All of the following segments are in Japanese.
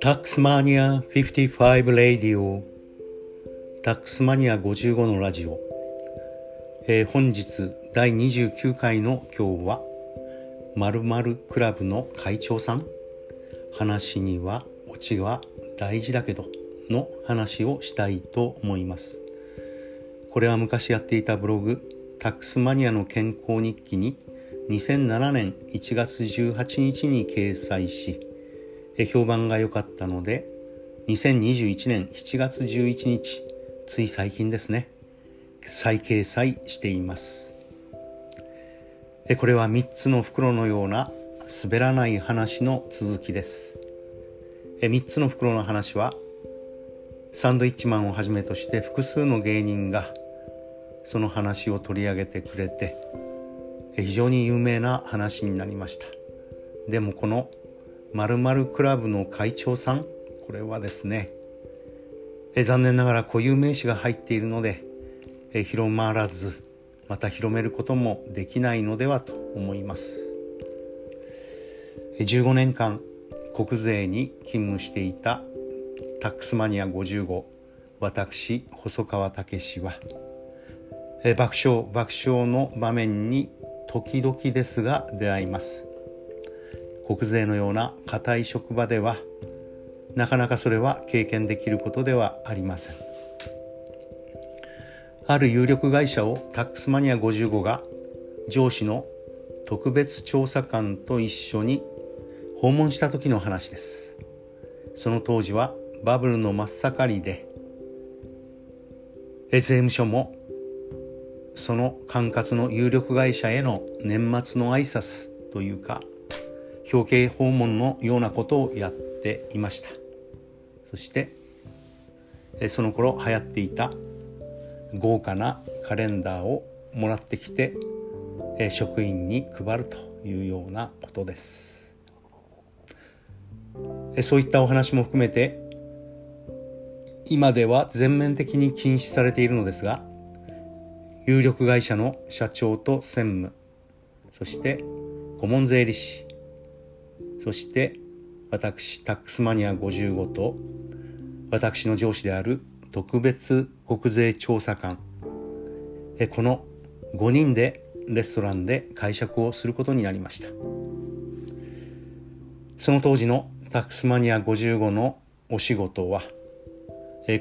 タックスマニア55レディオ。タックスマニア55のラジオ、えー、本日第29回の今日はまるまるクラブの会長さん。話にはオチは大事だけどの話をしたいと思います。これは昔やっていたブログタックスマニアの健康日記に2007年1月18日に掲載し評判が良かったので2021年7月11日つい最近ですね。再掲載しています。これは3つの袋のような滑らない話の続きです。3つの袋の話はサンドイッチマンをはじめとして複数の芸人がその話を取り上げてくれて非常に有名な話になりました。でもこの〇〇クラブの会長さんこれはですねえ残念ながら固有名詞が入っているのでえ広まらずまた広めることもできないのではと思います。15年間国税に勤務していたタックスマニア55私細川武は爆笑爆笑の場面に時々ですが出会います。国税のような固い職場ではなかなかそれは経験できることではありません。ある有力会社をタックスマニア55が上司の特別調査官と一緒に訪問した時の話です。その当時はバブルの真っ盛りで税務署もその管轄の有力会社への年末の挨拶というか表敬訪問のようなことをやっていました。そしてその頃流行っていた豪華なカレンダーをもらってきて職員に配るというようなことです。そういったお話も含めて今では全面的に禁止されているのですが有力会社の社長と専務。そして顧問税理士。そして私タックスマニア55と私の上司である特別国税調査官。この5人でレストランで会食をすることになりました。その当時のタックスマニア55のお仕事は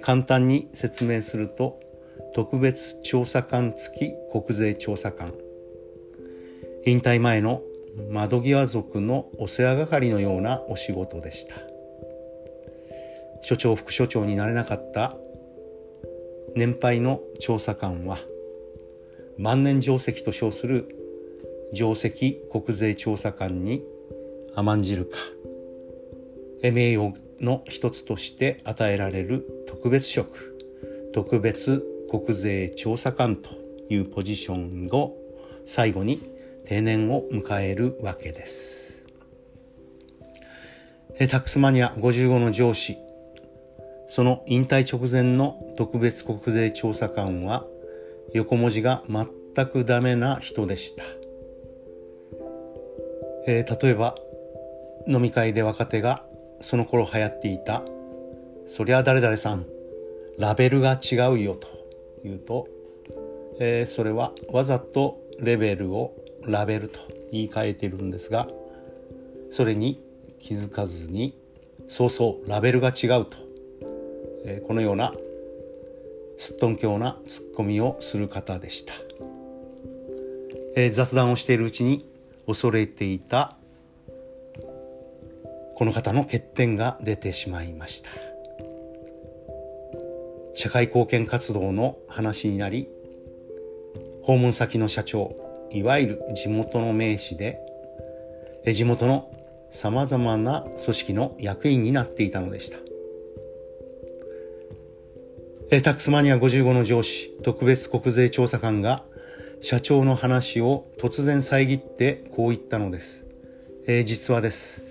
簡単に説明すると特別調査官付き国税調査官。引退前の窓際族のお世話係のようなお仕事でした。所長副所長になれなかった年配の調査官は万年定石と称する定石国税調査官に甘んじるか名誉の一つとして与えられる特別職特別国税調査官というポジションを最後に定年を迎えるわけです。タックスマニア55の上司、その引退直前の特別国税調査官は横文字が全くダメな人でした。えー、例えば飲み会で若手がその頃流行っていた「そりゃ誰々さんラベルが違うよ」と言うと、えー、それはわざとレベルをラベルと言い換えているんですがそれに気づかずにそうそうラベルが違うと、えー、このようなすっとんきょうなツッコミをする方でした、えー、雑談をしているうちに恐れていたこの方の欠点が出てしまいました。社会貢献活動の話になり訪問先の社長いわゆる地元の名士で地元のさまざまな組織の役員になっていたのでした。タックスマニア55の上司特別国税調査官が社長の話を突然遮ってこう言ったのです、えー、実はです。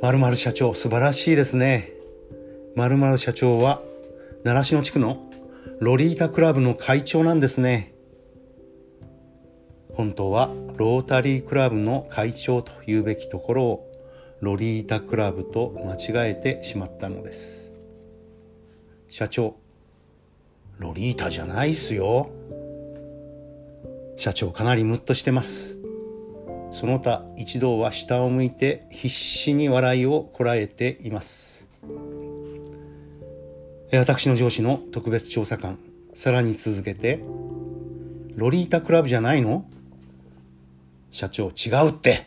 まる社長素晴らしいですね。まる社長は習志野地区のロリータクラブの会長なんですね。本当はロータリークラブの会長というべきところをロリータクラブと間違えてしまったのです。社長ロリータじゃないっすよ。社長かなりムッとしてます。その他一同は下を向いて必死に笑いをこらえています。私の上司の特別調査官。さらに続けてロリータクラブじゃないの？社長違うって。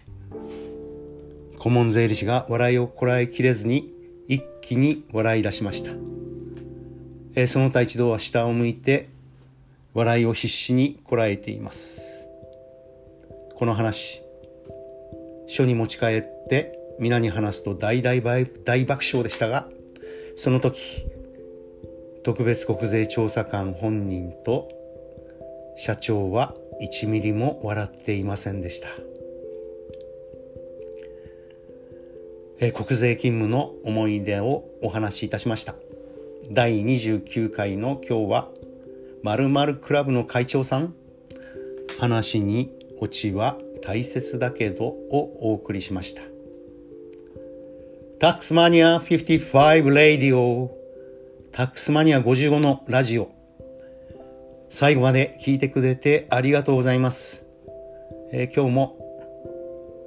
顧問税理士が笑いをこらえきれずに一気に笑い出しました、えー、その他一同は下を向いて笑いを必死にこらえています。この話書に持ち帰って皆に話すと大大大爆笑でしたがその時特別国税調査官本人と社長は1ミリも笑っていませんでした。え国税勤務の思い出をお話しいたしました。第29回の今日は、まるクラブの会長さん、話にオチは大切だけどをお送りしました。タックスマニア55レディオタックスマニア55のラジオ最後まで聞いてくれてありがとうございます。えー、今日も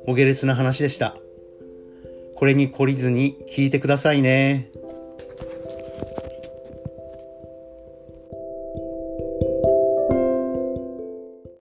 お下劣な話でした。これに懲りずに聞いてくださいね。